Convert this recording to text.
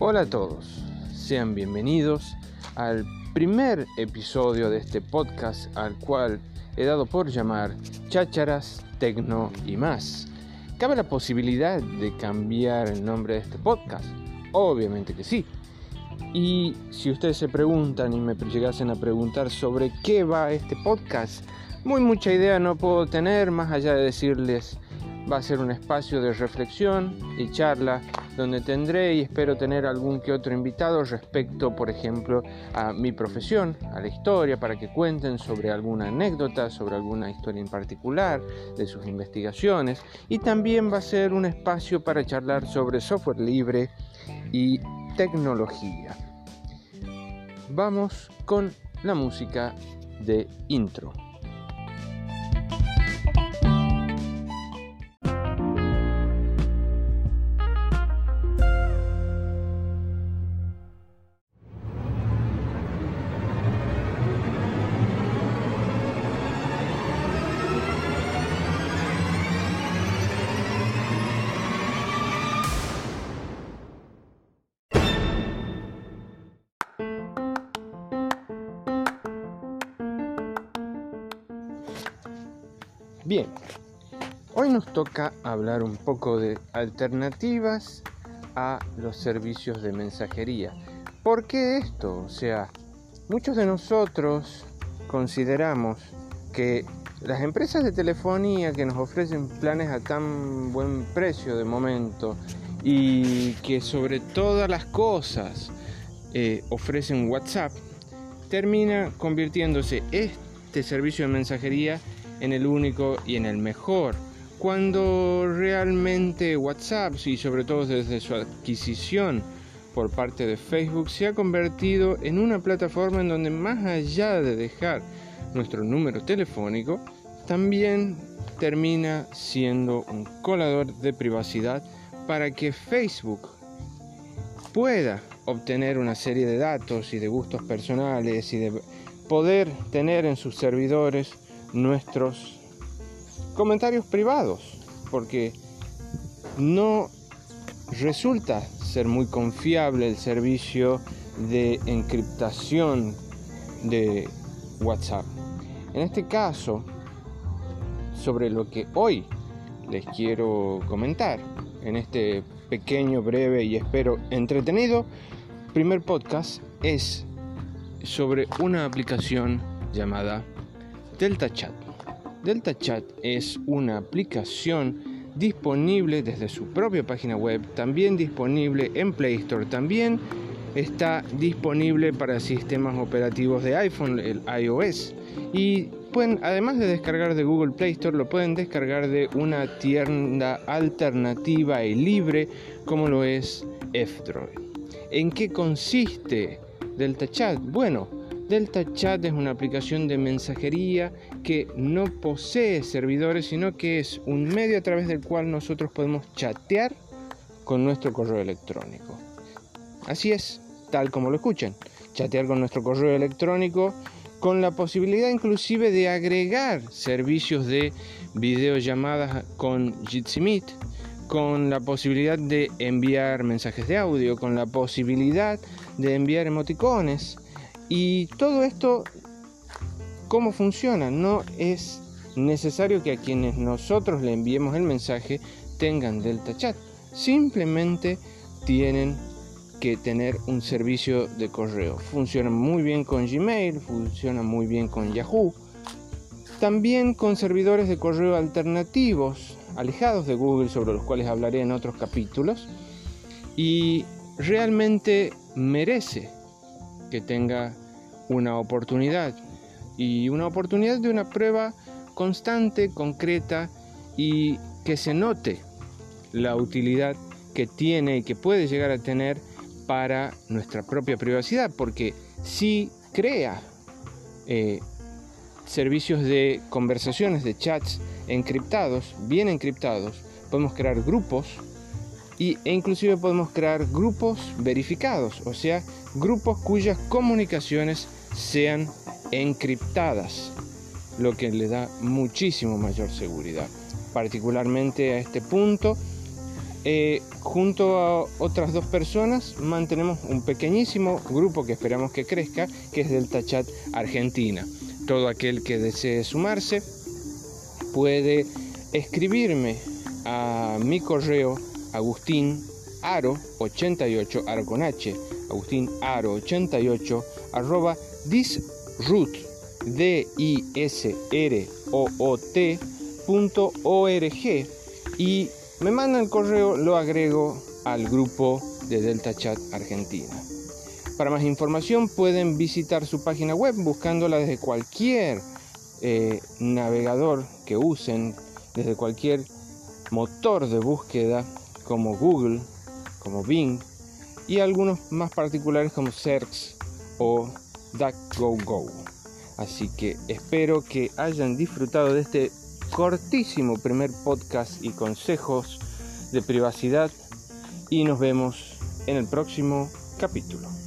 Hola a todos, sean bienvenidos al primer episodio de este podcast al cual he dado por llamar Chácharas, Tecno y más. ¿Cabe la posibilidad de cambiar el nombre de este podcast? Obviamente que sí. Y si ustedes se preguntan y me llegasen a preguntar sobre qué va este podcast, muy mucha idea no puedo tener más allá de decirles va a ser un espacio de reflexión y charla donde tendré y espero tener algún que otro invitado respecto, por ejemplo, a mi profesión, a la historia, para que cuenten sobre alguna anécdota, sobre alguna historia en particular, de sus investigaciones. Y también va a ser un espacio para charlar sobre software libre y tecnología. Vamos con la música de intro. Bien, hoy nos toca hablar un poco de alternativas a los servicios de mensajería. ¿Por qué esto? O sea, muchos de nosotros consideramos que las empresas de telefonía que nos ofrecen planes a tan buen precio de momento y que sobre todas las cosas eh, ofrecen WhatsApp, termina convirtiéndose este servicio de mensajería en el único y en el mejor. Cuando realmente WhatsApp, y sobre todo desde su adquisición por parte de Facebook, se ha convertido en una plataforma en donde más allá de dejar nuestro número telefónico, también termina siendo un colador de privacidad para que Facebook pueda obtener una serie de datos y de gustos personales y de poder tener en sus servidores nuestros comentarios privados, porque no resulta ser muy confiable el servicio de encriptación de WhatsApp. En este caso, sobre lo que hoy les quiero comentar en este pequeño, breve y espero entretenido primer podcast es sobre una aplicación llamada Delta Chat. Delta Chat es una aplicación disponible desde su propia página web, también disponible en Play Store, también está disponible para sistemas operativos de iPhone, el iOS. Y pueden, además de descargar de Google Play Store, lo pueden descargar de una tienda alternativa y libre como lo es F-Droid. ¿En qué consiste Delta Chat? Bueno, Delta Chat es una aplicación de mensajería que no posee servidores, sino que es un medio a través del cual nosotros podemos chatear con nuestro correo electrónico. Así es, tal como lo escuchan, chatear con nuestro correo electrónico con la posibilidad inclusive de agregar servicios de videollamadas con Jitsi Meet, con la posibilidad de enviar mensajes de audio, con la posibilidad de enviar emoticones, y todo esto, ¿cómo funciona? No es necesario que a quienes nosotros le enviemos el mensaje tengan Delta Chat. Simplemente tienen que tener un servicio de correo. Funciona muy bien con Gmail, funciona muy bien con Yahoo. También con servidores de correo alternativos, alejados de Google, sobre los cuales hablaré en otros capítulos. Y realmente merece que tenga una oportunidad. Y una oportunidad de una prueba constante, concreta y que se note la utilidad que tiene y que puede llegar a tener para nuestra propia privacidad, porque si crea eh, servicios de conversaciones, de chats encriptados, bien encriptados, podemos crear grupos y, e inclusive podemos crear grupos verificados, o sea, grupos cuyas comunicaciones sean encriptadas, lo que le da muchísimo mayor seguridad. Particularmente a este punto, eh, junto a otras dos personas mantenemos un pequeñísimo grupo que esperamos que crezca, que es Delta Chat Argentina. Todo aquel que desee sumarse puede escribirme a mi correo agustín aro 88 aro con h agustín aro 88 arroba disroot d i s r o o t punto y me mandan el correo, lo agrego al grupo de Delta Chat Argentina. Para más información pueden visitar su página web buscándola desde cualquier eh, navegador que usen, desde cualquier motor de búsqueda como Google, como Bing y algunos más particulares como Search o DuckGoGo. Así que espero que hayan disfrutado de este cortísimo primer podcast y consejos de privacidad y nos vemos en el próximo capítulo.